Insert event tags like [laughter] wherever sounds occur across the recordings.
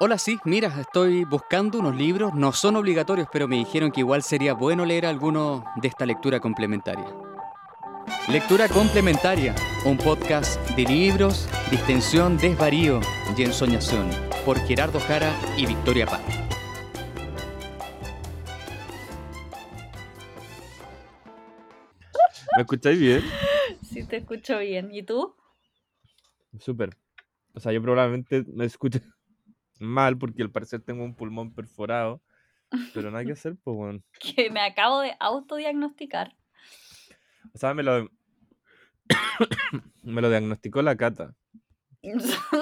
Hola, sí, mira, estoy buscando unos libros, no son obligatorios, pero me dijeron que igual sería bueno leer alguno de esta lectura complementaria. Lectura complementaria, un podcast de libros, distensión, desvarío y ensoñación, por Gerardo Jara y Victoria Paz. ¿Me escucháis bien? Sí, te escucho bien. ¿Y tú? Súper. O sea, yo probablemente me escuche mal porque al parecer tengo un pulmón perforado. Pero nada que [laughs] hacer, pues, bueno. Que me acabo de autodiagnosticar. O sea, me lo, [coughs] me lo diagnosticó la Cata,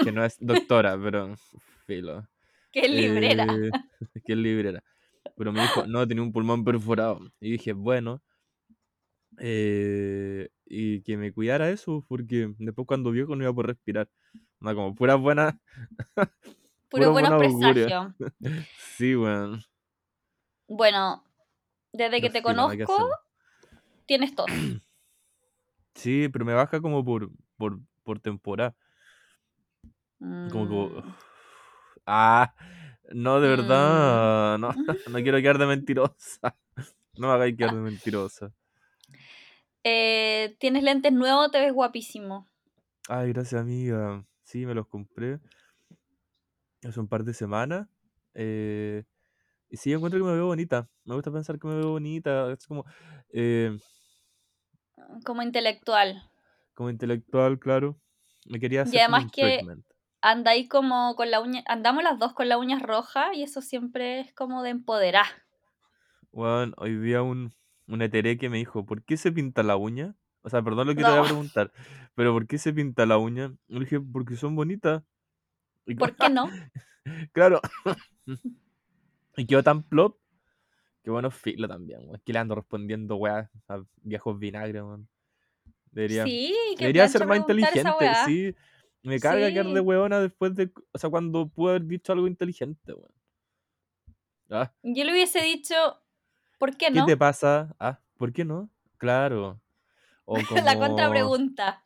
que no es doctora, pero filo. Qué librera. Eh, [laughs] que es librera. Pero me dijo, no, tenía un pulmón perforado. Y dije, bueno. eh, y que me cuidara eso, porque después cuando vio que no iba a poder respirar. No, como pura buena. [laughs] Puro buenos presagios. [laughs] Sí, weón. Bueno, desde que te conozco, tienes tos. [clears throat] Sí, pero me baja como por, por, por temporada. Como que. Mm. Ah, no, de Mm. verdad. No, [laughs] [laughs] no quiero quedar de mentirosa. No me hagáis quedar de mentirosa. Eh, tienes lentes nuevos, te ves guapísimo. Ay, gracias, amiga. Sí, me los compré hace un par de semanas. eh, y sí, encuentro que me veo bonita. Me gusta pensar que me veo bonita. Es como, eh, Como intelectual. como intelectual, claro. Me quería hacer Y además un que andáis como con la uña. Andamos las dos con las uñas rojas y eso siempre es como de empoderar. Bueno, hoy día un, un eteré que me dijo, ¿por qué se pinta la uña? O sea, perdón lo que te voy a preguntar, pero ¿por qué se pinta la uña? Le dije, porque son bonitas. ¿Por qué no? [laughs] claro. [laughs] Y quedó tan plop que bueno, filo también, weón. Que le ando respondiendo, weá, a viejos vinagres, weón. Debería, Sí, que debería ser más inteligente, sí. Me carga quedar de Sí. weona después de, o sea, cuando pude haber dicho algo inteligente, weón. Ah, Yo le hubiese dicho, ¿por qué ¿qué no? te pasa? Ah, ¿por qué no? Claro. O [laughs] La como, contrapregunta.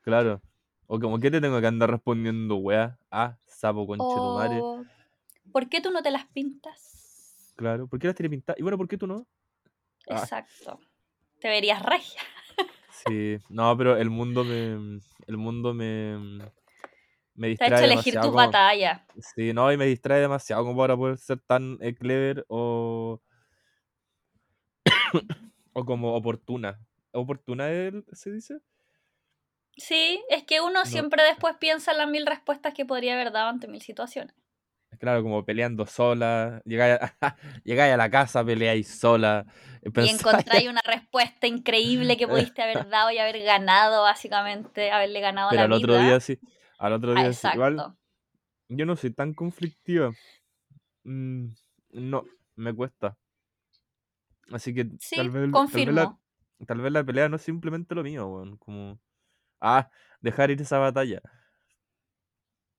claro. O como, ¿qué te tengo que andar respondiendo, weá? Ah, sapo conchetumare. O, ¿por qué tú no te las pintas? Claro. ¿Por qué las tiene pintadas? Y bueno, ¿por qué tú no? Ah, Exacto. Te verías regia. sí. No, pero el mundo me. El mundo me. Me Te ha hecho distrae elegir tus Como, batallas. sí, no, y me distrae demasiado como para poder ser tan eh, clever o. [coughs] O como oportuna. ¿Oportuna él se dice? Sí, es que uno No. siempre después piensa en las mil respuestas que podría haber dado ante mil situaciones. Claro, como peleando sola. Llegáis a, [laughs] llegáis a la casa, peleáis sola. eh, Y encontráis una respuesta increíble que [laughs] pudiste haber dado y haber ganado, básicamente, haberle ganado a Pero la al otro día sí. Al otro Ah, día sí. Igual, yo no soy tan conflictiva. Mm, no, me cuesta. Así que Sí, tal vez, tal vez la, confirmo. tal vez la pelea no es simplemente lo mío, weón. Como, ah, dejar ir esa batalla.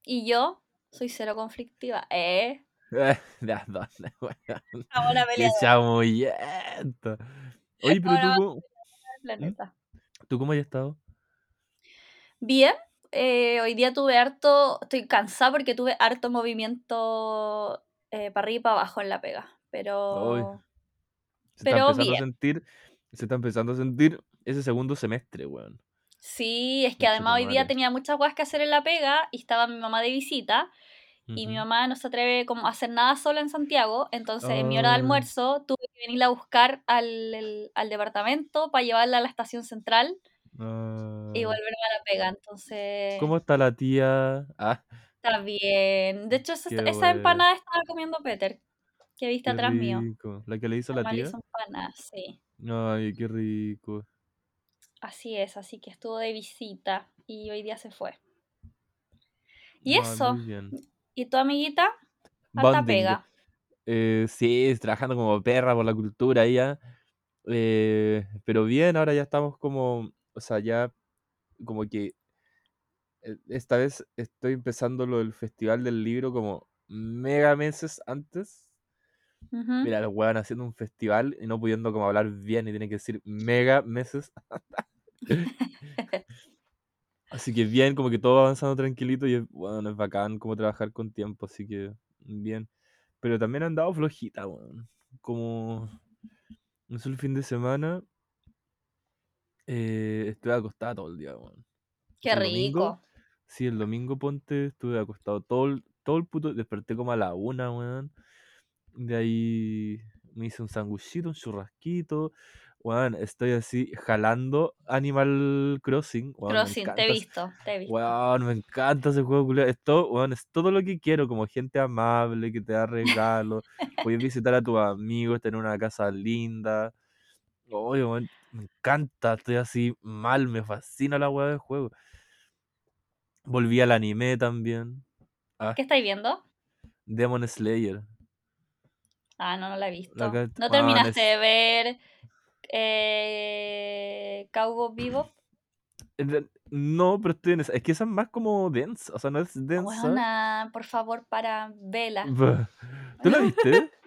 Y yo soy cero conflictiva. ¿Eh? [laughs] ¿De dónde, weón? Ahora chamullenta. Oye, pero tú, Ahora cómo- del planeta. ¿tú cómo has estado? Bien, eh, hoy día tuve harto, estoy cansada porque tuve harto movimiento eh, para arriba y para abajo en la pega, Ay, pero, se está pero empezando a sentir, se está empezando a sentir ese segundo semestre, weón. Sí, es que además hoy día tenía muchas cosas que hacer en la pega y estaba mi mamá de visita y mi mamá no se atreve como a hacer nada sola en Santiago, entonces en mi hora de Ay, almuerzo tuve que venirla a buscar al, el- al departamento para llevarla a la estación central y ah. volverme a la pega, entonces ¿Cómo está la tía? Ah, está bien. De hecho, esa, esa empanada estaba comiendo Peter, que viste Qué atrás mío. ¿La que le hizo la le tía? hizo empanadas, sí. Ay, qué rico. Así es, así que estuvo de visita y hoy día se fue. Y Ay, eso. ¿y tu amiguita? Bonding. pega. Eh, sí, trabajando como perra por la cultura ya. Eh, pero bien, ahora ya estamos como, o sea, ya como que eh, esta vez estoy empezando lo del Festival del Libro como mega meses antes. Mira, los weón haciendo un festival y no pudiendo como hablar bien y tienen que decir mega meses. [laughs] [laughs] Así que bien, como que todo va avanzando tranquilito y es, bueno, es bacán como trabajar con tiempo, así que bien. Pero también han dado flojita, weón. Como, no sé, el fin de semana eh, estuve acostado todo el día, weón. Qué El domingo, rico. sí, el domingo ponte, estuve acostado todo el, todo el puto, desperté como a la una, weón. De ahí me hice un sanguchito, un churrasquito. Weón, estoy así jalando Animal Crossing. Weón, Crossing, te he visto, te he visto. Weón, me encanta ese juego, culiao. Es todo, weón, es todo lo que quiero, como gente amable, que te da regalos, [laughs] puedes visitar a tus amigos, tener una casa linda. Oye, weón, me encanta, estoy así mal, me fascina la weá del juego. Volví al anime también. Ah, ¿Qué estáis viendo? Demon Slayer. Ah, no, no la he visto. La que- ¿No terminaste de ver eh, Cowboy Bebop? No, pero estoy en esa. Es que esa es más como densa, o sea, no es densa. Por favor, para vela. [laughs] ¿Tú la viste? [laughs]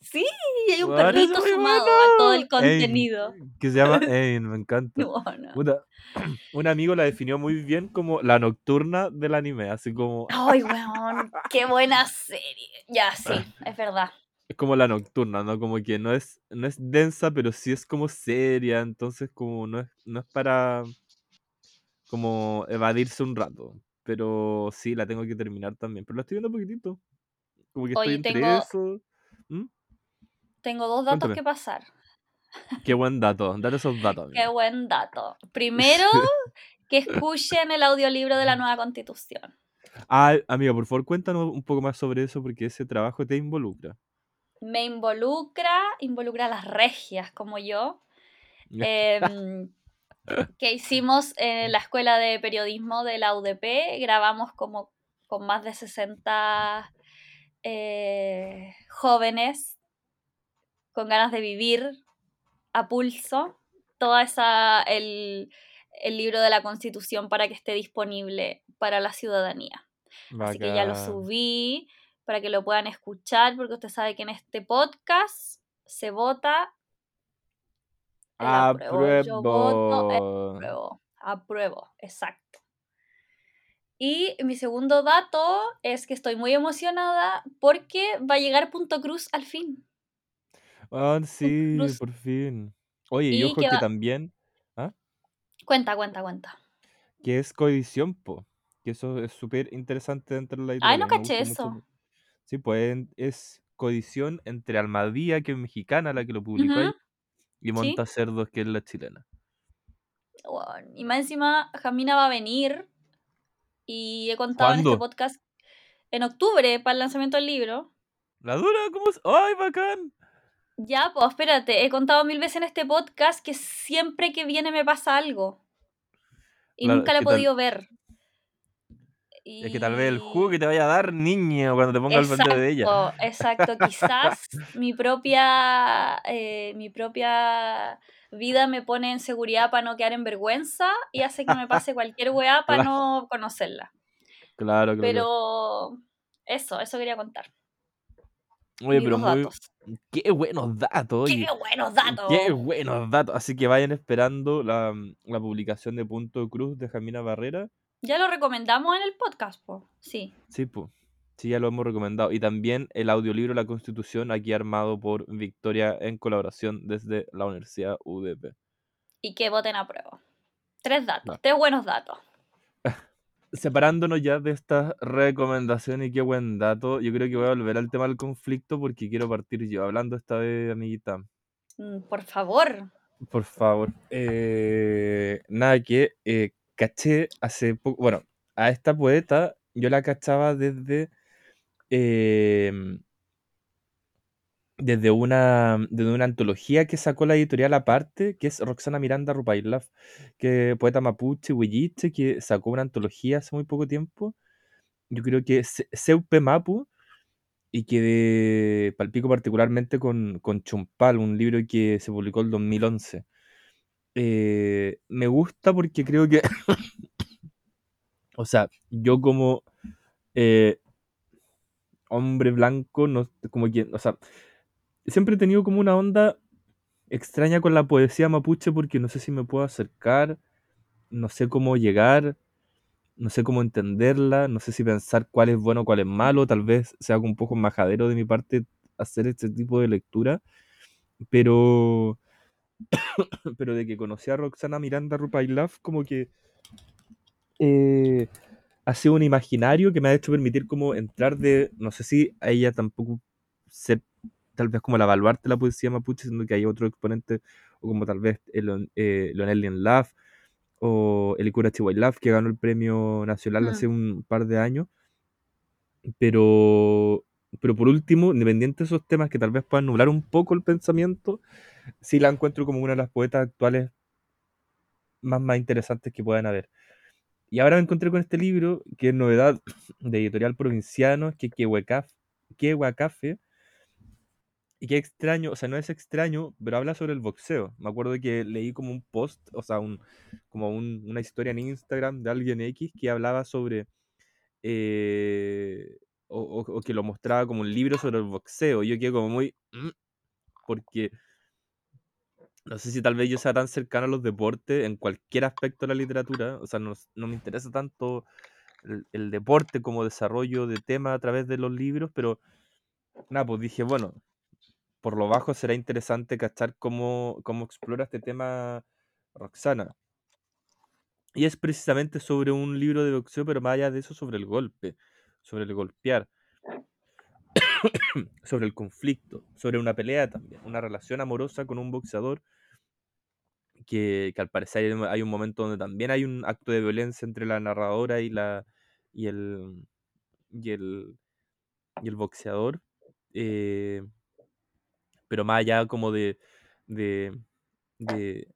Sí, hay un perrito sumado a todo el contenido. que se llama [laughs] Ain, me encanta. [clears throat] Un amigo la definió muy bien como la nocturna del anime, así como Ay, weón, qué buena serie. Ya, sí, es verdad. Es como la nocturna, ¿no? Como que no es no es densa, pero sí es como seria, entonces como no es no es para como evadirse un rato, pero sí la tengo que terminar también, pero la estoy viendo poquitito. Como que estoy entre tengo, eso. ¿Mm? tengo dos datos Cuéntame. que pasar. Qué buen [laughs] dato, date esos datos, Qué buen dato. Primero, [laughs] que escuchen el audiolibro de la nueva constitución. Ah, amiga, por favor, cuéntanos un poco más sobre eso porque ese trabajo te involucra. Me involucra, involucra a las regias como yo, em, [laughs] que hicimos en la escuela de periodismo de la UDP. Grabamos como con más de 60 eh, jóvenes con ganas de vivir a pulso toda esa el, el libro de la Constitución para que esté disponible para la ciudadanía. Así que ya lo subí para que lo puedan escuchar, porque usted sabe que en este podcast se vota el apruebo. Yo voto el Apruebo. apruebo. Exacto. Y mi segundo dato es que estoy muy emocionada porque va a llegar Punto Cruz al fin. Ah, sí, por fin. Oye, y Y ojo que que va- también, ¿ah? Cuenta, cuenta, cuenta. Que es coedición, po. Que eso es súper interesante dentro de la Ay, no caché mucho eso. Sí, pues es coedición entre Almadía, que es mexicana, la que lo publicó ahí, y sí. Monta Cerdos, que es la chilena. Bueno, Y más encima, Jamina va a venir y he contado en este podcast en octubre para el lanzamiento del libro. ¿La dura? ¿Cómo es? ¡Ay, bacán! Ya, pues espérate, he contado mil veces en este podcast que siempre que viene me pasa algo. Y nunca la he tal- podido Es que tal vez el jugo que te vaya a dar, niño, cuando te ponga al frente de ella. Exacto. Quizás [laughs] mi propia, eh, mi propia vida me pone en seguridad para no quedar en vergüenza y hace que me pase cualquier weá para Claro. no conocerla. Claro, claro. Pero eso, eso quería contar. Oye, pero muy... datos. Qué buenos datos. ¡Qué buenos datos! Qué buenos datos. Así que vayan esperando la, la publicación de Punto Cruz de Jamina Barrera. Ya lo recomendamos en el podcast, po. Sí. Sí, pues. Sí, ya lo hemos recomendado. Y también el audiolibro La Constitución, aquí armado por Victoria en colaboración desde la Universidad UDP. Y que voten a prueba. Tres datos, tres buenos datos. [laughs] Separándonos ya de estas recomendaciones y qué buen dato, yo creo que voy a volver al tema del conflicto porque quiero partir yo hablando esta vez, amiguita. Mm, Por favor. Por favor. Eh, nada que eh, caché hace poco. Bueno, a esta poeta yo la cachaba desde. em, desde una, desde una antología que sacó la editorial aparte, que es Roxana Miranda Rupailaf, que poeta mapuche, huilliche, que sacó una antología hace muy poco tiempo. Yo creo que Se- Seupe Mapu, y que palpico particularmente con, con Chumpal, un libro que se publicó el 2011. Eh, me gusta porque creo que, [laughs] o sea, yo como eh, hombre blanco, no, como que, o sea, siempre he tenido como una onda extraña con la poesía mapuche porque no sé si me puedo acercar, no sé cómo llegar, no sé cómo entenderla, no sé si pensar cuál es bueno, cuál es malo, tal vez sea un poco majadero de mi parte hacer este tipo de lectura, pero [coughs] pero de que conocí a Roxana Miranda Rupailaf, como que eh, ha sido un imaginario que me ha hecho permitir como entrar de, no sé si a ella tampoco ser tal vez como la baluarte de la poesía mapuche, siendo que hay otro exponente, o como tal vez el, eh, Leonel Love, o el Ikura Love, que ganó el premio nacional hace mm. un par de años. Pero, pero por último, independiente de esos temas que tal vez puedan nublar un poco el pensamiento, sí la encuentro como una de las poetas actuales más, más interesantes que puedan haber. Y ahora me encontré con este libro, que es novedad de editorial provinciano, que es Huacafe, y qué extraño, o sea, no es extraño, pero habla sobre el boxeo. Me acuerdo que leí como un post, o sea, un, como una historia en Instagram de alguien X que hablaba sobre, eh, o, que lo mostraba como un libro sobre el boxeo. Yo quedé como muy, mm", porque no sé si tal vez yo sea tan cercano a los deportes en cualquier aspecto de la literatura, o sea, no, me interesa tanto el, deporte como desarrollo de tema a través de los libros, pero nada, pues dije, bueno, por lo bajo será interesante cachar cómo, cómo explora este tema Roxana. Y es precisamente sobre un libro de boxeo, pero más allá de eso, sobre el golpe, sobre el golpear, [coughs] sobre el conflicto, sobre una pelea también, una relación amorosa con un boxeador que, al parecer hay un momento donde también hay un acto de violencia entre la narradora y la y el y el, y el boxeador eh, pero más allá como de, de, de,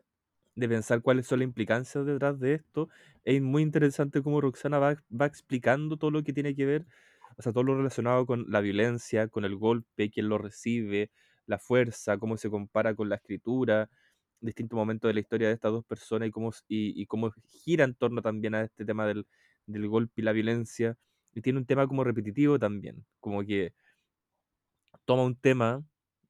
pensar cuáles son las implicancias detrás de esto, es muy interesante cómo Roxana va, va explicando todo lo que tiene que ver, o sea, todo lo relacionado con la violencia, con el golpe, quién lo recibe, la fuerza, cómo se compara con la escritura, distintos momentos de la historia de estas dos personas y cómo, y, cómo gira en torno también a este tema del, del golpe y la violencia. Y tiene un tema como repetitivo también, como que toma un tema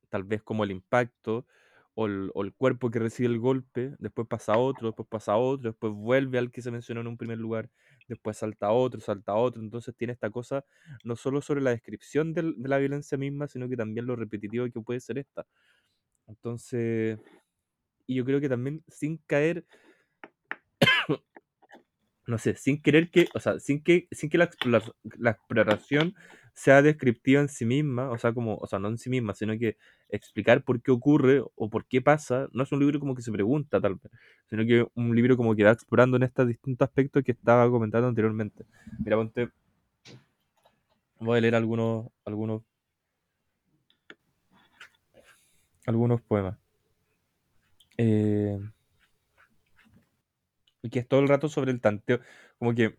tal vez como el impacto o el, cuerpo que recibe el golpe, después pasa a otro, después pasa a otro, después vuelve al que se mencionó en un primer lugar, después salta a otro, salta a otro, entonces tiene esta cosa no solo sobre la descripción de la violencia misma, sino que también lo repetitivo que puede ser esta. Entonces, y yo creo que también sin caer [coughs] no sé, sin querer que, o sea, sin que, sin que la, la, exploración sea descriptiva en sí misma, o sea, como, o sea, no en sí misma, sino que explicar por qué ocurre o por qué pasa, no es un libro como que se pregunta tal vez, sino que un libro como que va explorando en estos distintos aspectos que estaba comentando anteriormente. Mira, ponte, voy a leer algunos, algunos, algunos poemas. Eh, y que es todo el rato sobre el tanteo. Como que.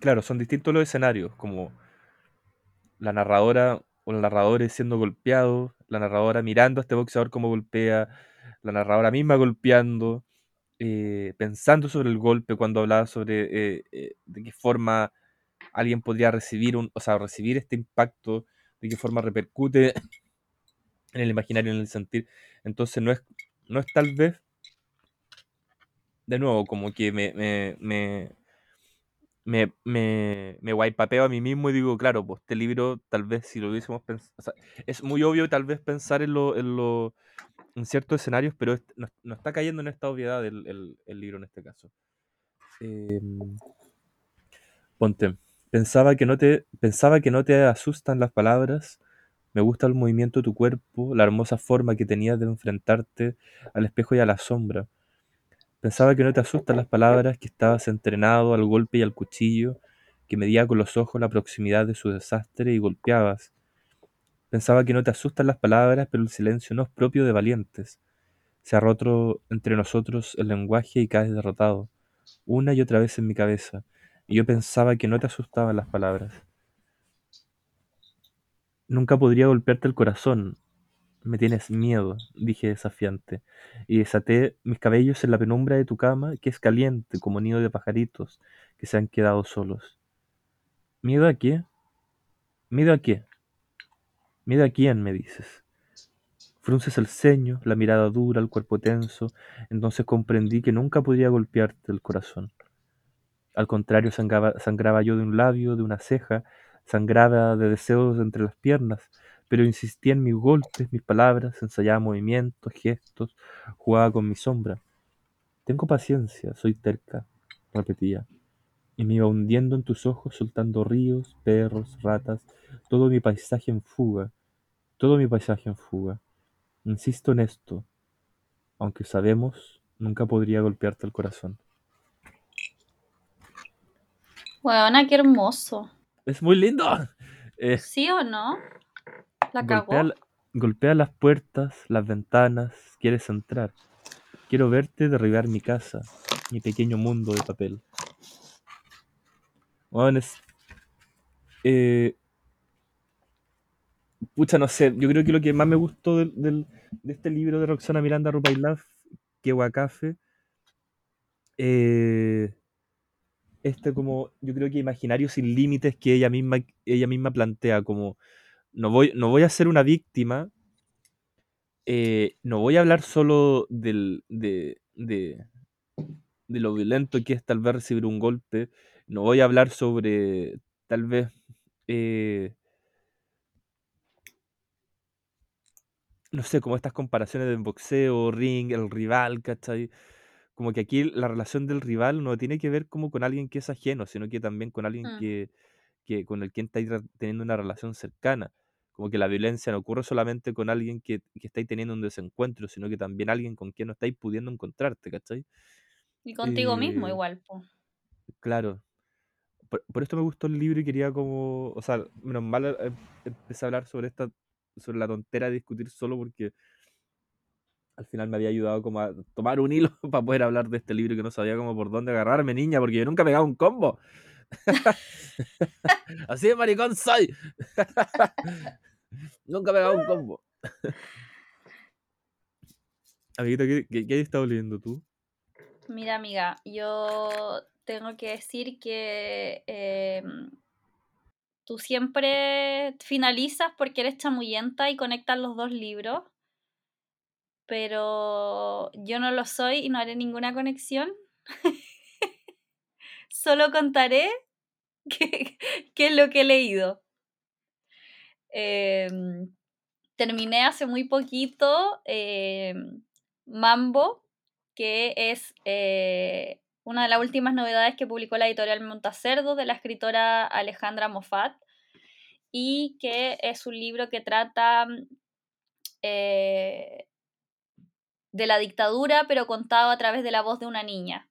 Claro, son distintos los escenarios. Como la narradora o el narrador siendo golpeado, la narradora mirando a este boxeador como golpea, la narradora misma golpeando, eh, pensando sobre el golpe cuando hablaba sobre eh, de qué forma alguien podría recibir un, o sea, recibir este impacto, de qué forma repercute en el imaginario, en el sentir. Entonces no es, no es tal vez de nuevo, como que me, me, me, me, me, me guaypapeo a mí mismo y digo, claro, pues este libro tal vez si lo hubiésemos pensado, es muy obvio tal vez pensar en, lo, en, lo, en ciertos escenarios, pero no, está cayendo en esta obviedad el, el, libro en este caso. Em, ponte, pensaba que, no te, pensaba que no te asustan las palabras, me gusta el movimiento de tu cuerpo, la hermosa forma que tenías de enfrentarte al espejo y a la sombra. Pensaba que no te asustan las palabras, que estabas entrenado al golpe y al cuchillo, que medía con los ojos la proximidad de su desastre y golpeabas. Pensaba que no te asustan las palabras, pero el silencio no es propio de valientes. Se ha roto entre nosotros el lenguaje y caes derrotado, una y otra vez en mi cabeza, y yo pensaba que no te asustaban las palabras. Nunca podría golpearte el corazón, me tienes miedo, dije desafiante, y desaté mis cabellos en la penumbra de tu cama, que es caliente como nido de pajaritos que se han quedado solos. ¿Miedo a qué? ¿Miedo a qué? ¿Miedo a quién? me dices. Frunces el ceño, la mirada dura, el cuerpo tenso, entonces comprendí que nunca podía golpearte el corazón. Al contrario, sangraba, sangraba yo de un labio, de una ceja, sangraba de deseos entre las piernas, pero insistía en mis golpes, mis palabras, ensayaba movimientos, gestos, jugaba con mi sombra. Tengo paciencia, soy terca, repetía, y me iba hundiendo en tus ojos, soltando ríos, perros, ratas, todo mi paisaje en fuga, todo mi paisaje en fuga. Insisto en esto, aunque sabemos, nunca podría golpearte el corazón. Bueno, qué hermoso. Es muy lindo. [laughs] Eh, ¿Sí o no? La golpea, cagó. la- golpea las puertas, las ventanas, quieres entrar. Quiero verte derribar mi casa, mi pequeño mundo de papel. Bueno, es- eh, pucha, no sé, yo creo que lo que más me gustó del, del- de este libro de Roxana Miranda Rupailaf, que Café, eh, este como, yo creo que imaginario sin límites que ella misma, ella misma plantea, como no voy, no voy a ser una víctima, eh, no voy a hablar solo del, de, de, de lo violento que es tal vez recibir un golpe, no voy a hablar sobre tal vez eh, no sé, como estas comparaciones del boxeo, ring, el rival, ¿cachai? Como que aquí la relación del rival no tiene que ver como con alguien que es ajeno, sino que también con alguien Mm. que, que con el quien estáis teniendo una relación cercana. Como que la violencia no ocurre solamente con alguien que, que estáis teniendo un desencuentro, sino que también alguien con quien no estáis pudiendo encontrarte, ¿cachai? Y contigo mismo Eh, igual, po. Claro. Por, por esto me gustó el libro y quería como, o sea, menos mal eh, empecé a hablar sobre esta, sobre la tontera de discutir solo porque al final me había ayudado como a tomar un hilo [laughs] para poder hablar de este libro que no sabía como por dónde agarrarme, niña, porque yo nunca he pegado un combo. [laughs] Así de maricón soy. [laughs] nunca he pegado un combo. Amiguita, ¿qué, qué, qué has estado leyendo tú? Mira, amiga, yo tengo que decir que em, tú siempre finalizas porque eres chamuyenta y conectas los dos libros, pero yo no lo soy y no haré ninguna conexión. [laughs] Solo contaré [laughs] qué, es lo que he leído. Em, terminé hace muy poquito em, Mambo, que es eh, una de las últimas novedades que publicó la editorial Montacerdo de la escritora Alejandra Moffat y que es un libro que trata eh, de la dictadura pero contado a través de la voz de una niña.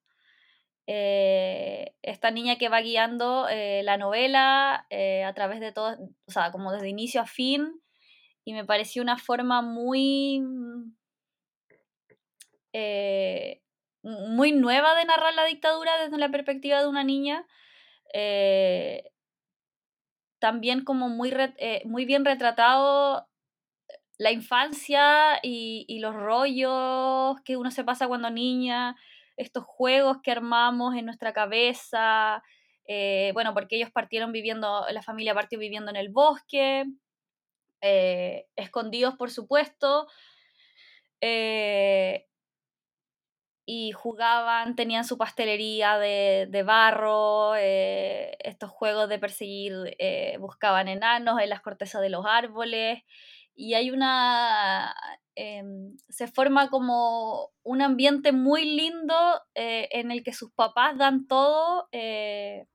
Eh, esta niña que va guiando eh, la novela eh, a través de todo, o sea, como desde inicio a fin, y me pareció una forma muy muy nueva de narrar la dictadura desde la perspectiva de una niña. También como muy, muy bien retratado la infancia y, y, los rollos que uno se pasa cuando niña, estos juegos que armamos en nuestra cabeza, eh, bueno, porque ellos partieron viviendo, la familia partió viviendo en el bosque, eh, escondidos por supuesto, eh, y jugaban, tenían su pastelería de, de barro, estos juegos de perseguir, buscaban enanos en las cortezas de los árboles, y hay una, eh, se forma como un ambiente muy lindo eh, en el que sus papás dan todo eh,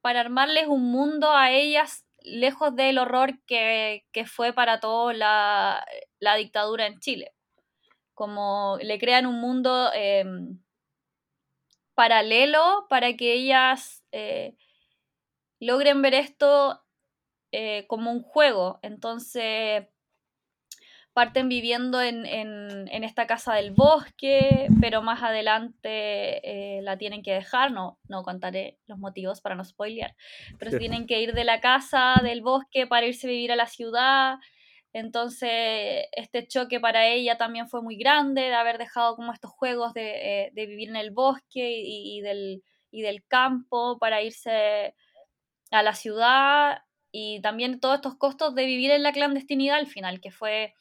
para armarles un mundo a ellas lejos del horror que, que fue para todos la, la dictadura en Chile. Como le crean un mundo eh, paralelo para que ellas eh, logren ver esto eh, como un juego. Entonces parten viviendo en, en, en, esta casa del bosque, pero más adelante eh, la tienen que dejar, no, no contaré los motivos para no spoilear, pero tienen que ir de la casa del bosque para irse a vivir a la ciudad, entonces, este choque para ella también fue muy grande, de haber dejado como estos juegos de, eh, de vivir en el bosque y, y, del, y, del, campo para irse a la ciudad y también todos estos costos de vivir en la clandestinidad al final, que fue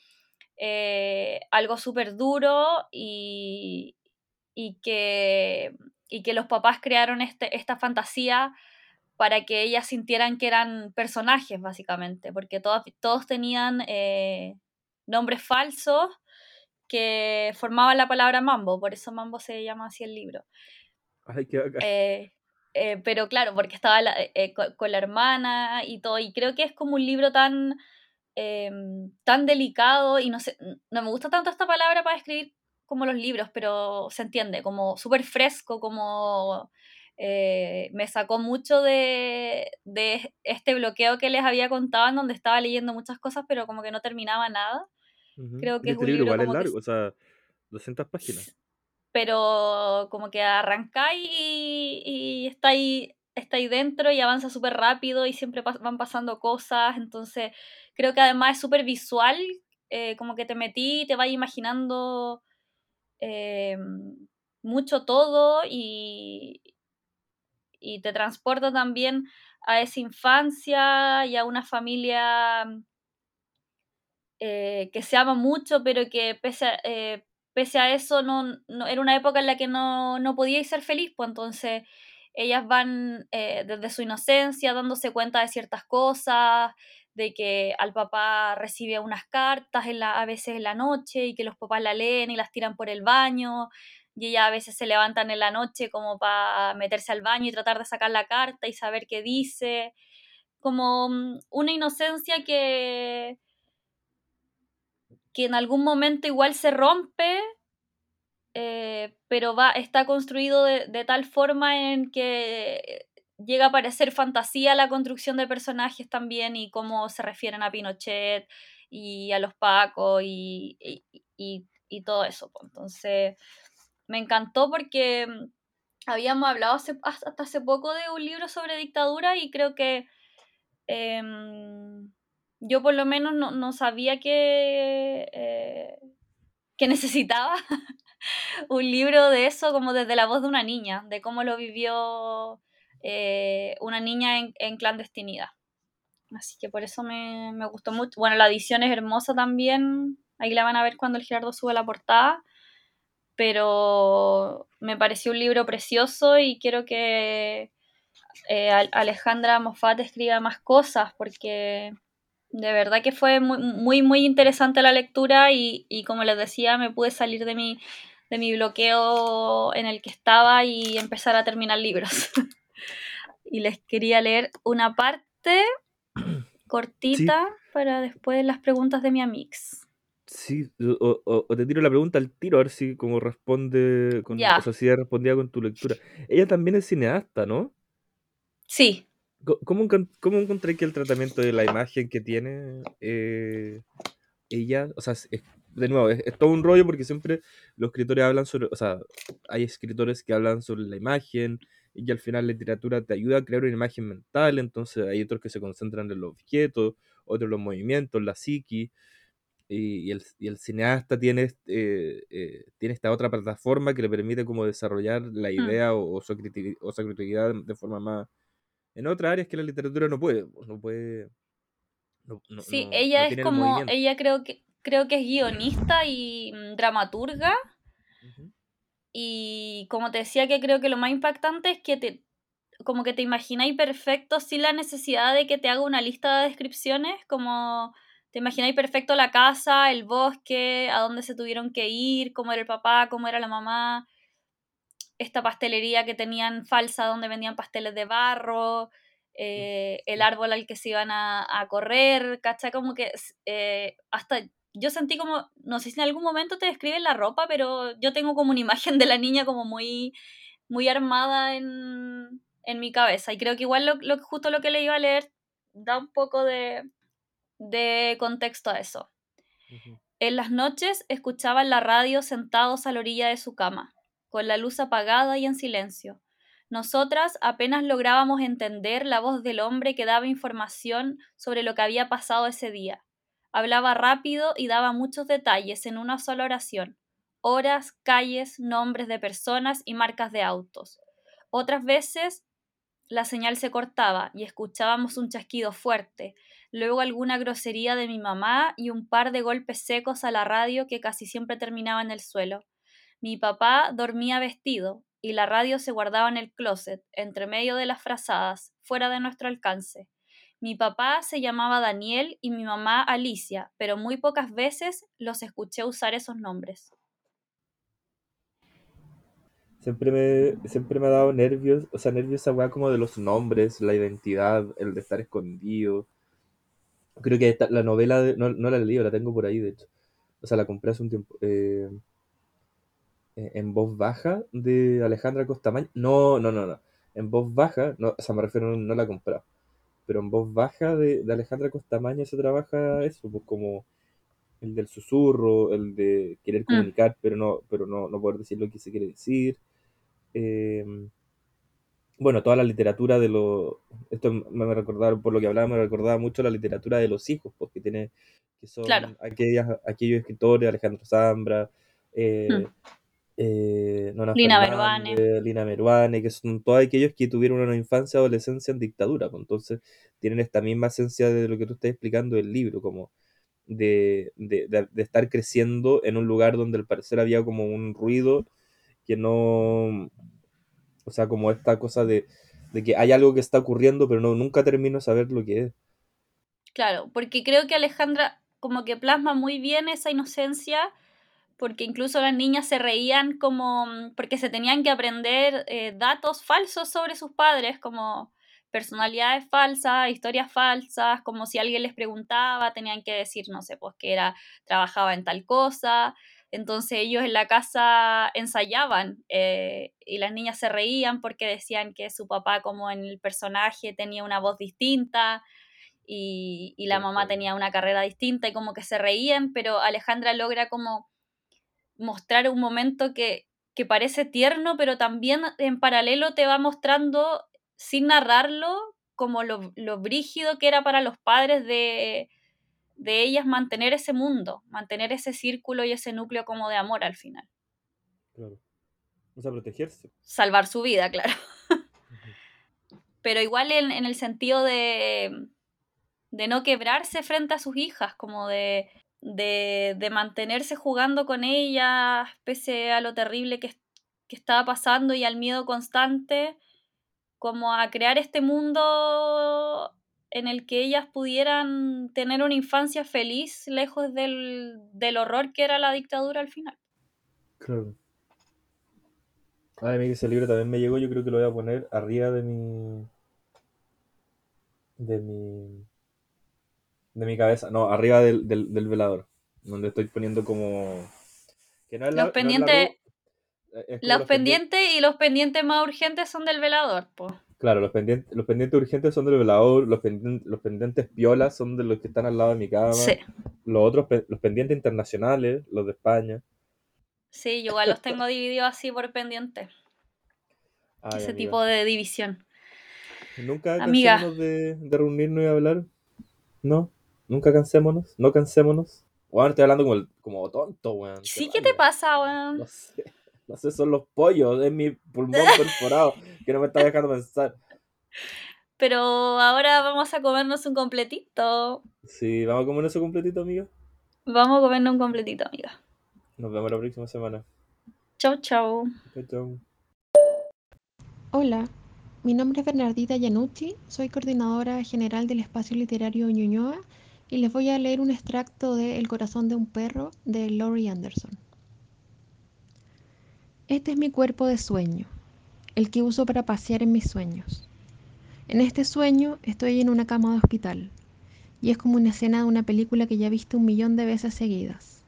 eh, algo súper duro y, y, que y que los papás crearon este, esta fantasía para que ellas sintieran que eran personajes, básicamente, porque todos, todos tenían eh, nombres falsos que formaban la palabra mambo, por eso mambo se llama así el libro. Ay, qué. Eh, eh, pero claro, porque estaba con, la hermana y todo, y creo que es como un libro tan, em, tan delicado, y no sé, no me gusta tanto esta palabra para escribir como los libros, pero se entiende, como súper fresco, como eh, me sacó mucho de, de, este bloqueo que les había contado, en donde estaba leyendo muchas cosas, pero como que no terminaba nada. Creo que es este un libro igual es largo, o sea, 200 páginas. Pero como que arrancáis y, y está ahí está ahí dentro y avanza súper rápido y siempre van pasando cosas, entonces creo que además es súper visual, eh, como que te metí, te vas imaginando eh, mucho todo y, y te transporta también a esa infancia y a una familia eh, que se ama mucho, pero que pese a, eh, pese a eso no, no, era una época en la que no, no ser feliz, pues entonces ellas van eh, desde su inocencia dándose cuenta de ciertas cosas, de que al papá recibe unas cartas en la, a veces en la noche y que los papás la leen y las tiran por el baño y ella a veces se levantan en la noche como para meterse al baño y tratar de sacar la carta y saber qué dice, como mm, una inocencia que, que en algún momento igual se rompe, eh, pero va, está construido de, de, tal forma en que llega a parecer fantasía la construcción de personajes también y cómo se refieren a Pinochet y a los Pacos y, y, y, todo eso. Entonces, me encantó porque mm, habíamos hablado hasta hace poco de un libro sobre dictadura y creo que em, yo por lo menos no, sabía que, eh, que necesitaba [laughs] un libro de eso como desde la voz de una niña, de cómo lo vivió eh, una niña en, clandestinidad. Así que por eso me, me, gustó mucho. Bueno, la edición es hermosa también. Ahí la van a ver cuando el Gerardo sube la portada pero me pareció un libro precioso y quiero que eh, Alejandra Moffat escriba más cosas porque de verdad que fue muy, muy, interesante la lectura y, como les decía, me pude salir de mi, de mi bloqueo en el que estaba y empezar a terminar libros. [laughs] y les quería leer una parte [clears throat] cortita para después las preguntas de mi amix. Sí, o, te tiro la pregunta al tiro, a ver si como responde, con, o sea, si respondía con tu lectura. Ella también es cineasta, ¿no? Sí. ¿Cómo, cómo encontré que el tratamiento de la imagen que tiene eh, ella, o sea, de nuevo, es, todo un rollo porque siempre los escritores hablan sobre, o sea, hay escritores que hablan sobre la imagen y que al final la literatura te ayuda a crear una imagen mental, entonces hay otros que se concentran en los objetos, otros en los movimientos, la psiqui y, el, y, el, cineasta tiene, eh, eh, tiene esta otra plataforma que le permite como desarrollar la hmm. idea o, su o, su creatividad de forma más... En otras áreas que la literatura no puede, no puede... sí, ella es como, ella creo que, creo que es guionista y mm, dramaturga. Y como te decía que creo que lo más impactante es que te, como que te imagináis perfecto sin la necesidad de que te haga una lista de descripciones, como te imagináis perfecto la casa, el bosque, a dónde se tuvieron que ir, cómo era el papá, cómo era la mamá, esta pastelería que tenían falsa donde vendían pasteles de barro, eh, el árbol al que se iban a, correr, ¿cachai? Como que eh, hasta yo sentí como, no sé si en algún momento te describen la ropa, pero yo tengo como una [laughs] imagen de la niña como muy, muy armada en, en mi cabeza. Y creo que igual lo, justo lo que le iba a leer da un poco de, de contexto a eso. En las noches escuchaban la radio sentados a la orilla de su cama, con la luz apagada y en silencio. Nosotras apenas lográbamos entender la voz del hombre que daba información sobre lo que había pasado ese día. Hablaba rápido y daba muchos detalles en una sola oración. Horas, calles, nombres de personas y marcas de autos. Otras veces la señal se cortaba y escuchábamos un chasquido fuerte, luego alguna grosería de mi mamá y un par de golpes secos a la radio que casi siempre terminaba en el suelo. Mi papá dormía vestido y la radio se guardaba en el closet, entre medio de las frazadas, fuera de nuestro alcance. Mi papá se llamaba Daniel y mi mamá Alicia, pero muy pocas veces los escuché usar esos nombres. Siempre me, siempre me ha dado nervios, o sea, nervios esa weá como de los nombres, la identidad, el de estar escondido. Creo que esta- la novela, de- no, no la he leído, la tengo por ahí, de hecho. O sea, la compré hace un tiempo. eh, en voz baja de Alejandra Costamaña. No, no, no, no. En voz baja, no, o sea, me refiero, no, no la he comprado. Pero en voz baja de, de Alejandra Costamaña se trabaja eso, pues como el del susurro, el de querer Mm. comunicar, pero no, pero no, no poder decir lo que se quiere decir. Eh, bueno, toda la literatura de los... Esto me me recordaba, por lo que hablaba, me recordaba mucho la literatura de los hijos, porque tiene, que son Claro. aquellas, aquellos escritores, Alejandro Zambra, eh, Mm. Eh, Nona Lina Fernández, Lina Meruane, que son todos aquellos que tuvieron una infancia, adolescencia en dictadura, pues, entonces tienen esta misma esencia de lo que tú estás explicando del libro, como de, de, de- de estar creciendo en un lugar donde al parecer había como un ruido que no, o sea, como esta cosa de, de que hay algo que está ocurriendo, pero no, nunca termino de saber lo que es. Claro, porque creo que Alejandra como que plasma muy bien esa inocencia, porque incluso las niñas se reían como, mm, porque se tenían que aprender eh, datos falsos sobre sus padres, como personalidades falsas, historias falsas, como si alguien les preguntaba, tenían que decir, no sé, pues que era, trabajaba en tal cosa. Entonces ellos en la casa ensayaban eh, y las niñas se reían porque decían que su papá como en el personaje tenía una voz distinta y, y la mamá tenía una carrera distinta y como que se reían, pero Alejandra logra como mostrar un momento que, que parece tierno, pero también en paralelo te va mostrando, sin narrarlo, como lo, lo brígido que era para los padres de, de ellas mantener ese mundo, mantener ese círculo y ese núcleo como de amor al final. Claro. O sea, protegerse. Salvar su vida, [laughs] claro. Pero igual en, en el sentido de, de no quebrarse frente a sus hijas, como de, de, de mantenerse jugando con ellas, pese a lo terrible que, que estaba pasando y al miedo constante, como a crear este mundo en el que ellas pudieran tener una infancia feliz lejos del, del horror que era la dictadura al final. Claro. Ay, a mí ese libro también me llegó, yo creo que lo voy a poner arriba de mi... de mi... de mi cabeza, no, arriba del, del, del velador, donde estoy poniendo como... que no es la, Los pendientes, es como los los pendientes, y los pendientes más urgentes son del velador, pues. claro, los pendientes, los pendientes urgentes son del velador, los pendientes, los pendientes piolas son de los que están al lado de mi cama, Sí, los otros, los pendientes internacionales, los de España. sí, yo igual los tengo divididos así por pendientes. Ay, Ese amiga. tipo de división. Nunca Amiga. de, de reunirnos y hablar. ¿No? Nunca cansémonos. No cansémonos. Bueno, estoy hablando como, el- como tonto, weón. Sí, ¿qué te pasa, weón? No sé. No sé, son los pollos. Es mi pulmón [laughs] perforado que no me está dejando pensar. Pero ahora vamos a comernos un completito. Sí, vamos a comer eso completito, amiga. Vamos a comernos un completito, amiga. Nos vemos la próxima semana. Chau, chau. Chau, chau. Hola, mi nombre es Bernardita Yanucci, soy coordinadora general del espacio literario Ñuñoa y les voy a leer un extracto de El corazón de un perro de Laurie Anderson. Este es mi cuerpo de sueño, el que uso para pasear en mis sueños. En este sueño estoy en una cama de hospital y es como una escena de una película que ya he visto un millón de veces seguidas.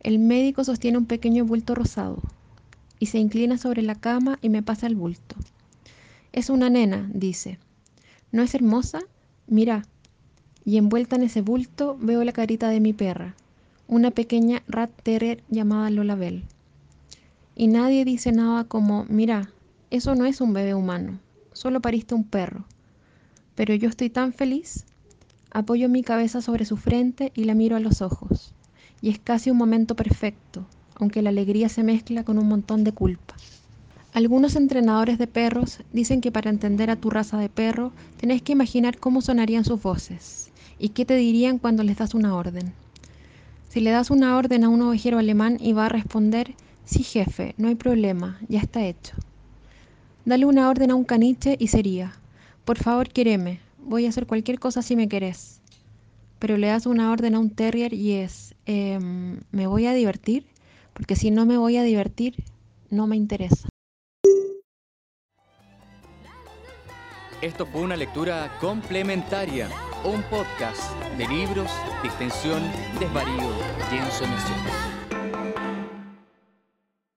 El médico sostiene un pequeño bulto rosado y se inclina sobre la cama y me pasa el bulto. Es una nena, dice. ¿No es hermosa? Mira. Y envuelta en ese bulto veo la carita de mi perra, una pequeña rat terrier llamada Lola Bell. Y nadie dice nada como, mira, eso no es un bebé humano, solo pariste un perro. Pero yo estoy tan feliz. Apoyo mi cabeza sobre su frente y la miro a los ojos. Y es casi un momento perfecto, aunque la alegría se mezcla con un montón de culpa. Algunos entrenadores de perros dicen que para entender a tu raza de perro tenés que imaginar cómo sonarían sus voces y qué te dirían cuando les das una orden. Si le das una orden a un ovejero alemán y va a responder, sí jefe, no hay problema, ya está hecho. Dale una orden a un caniche y sería, por favor quiereme, voy a hacer cualquier cosa si me querés. Pero le das una orden a un terrier y es, em, me voy a divertir, porque si no me voy a divertir, no me interesa. Esto fue una lectura complementaria, un podcast de libros, distensión, desvarío y ensoñación.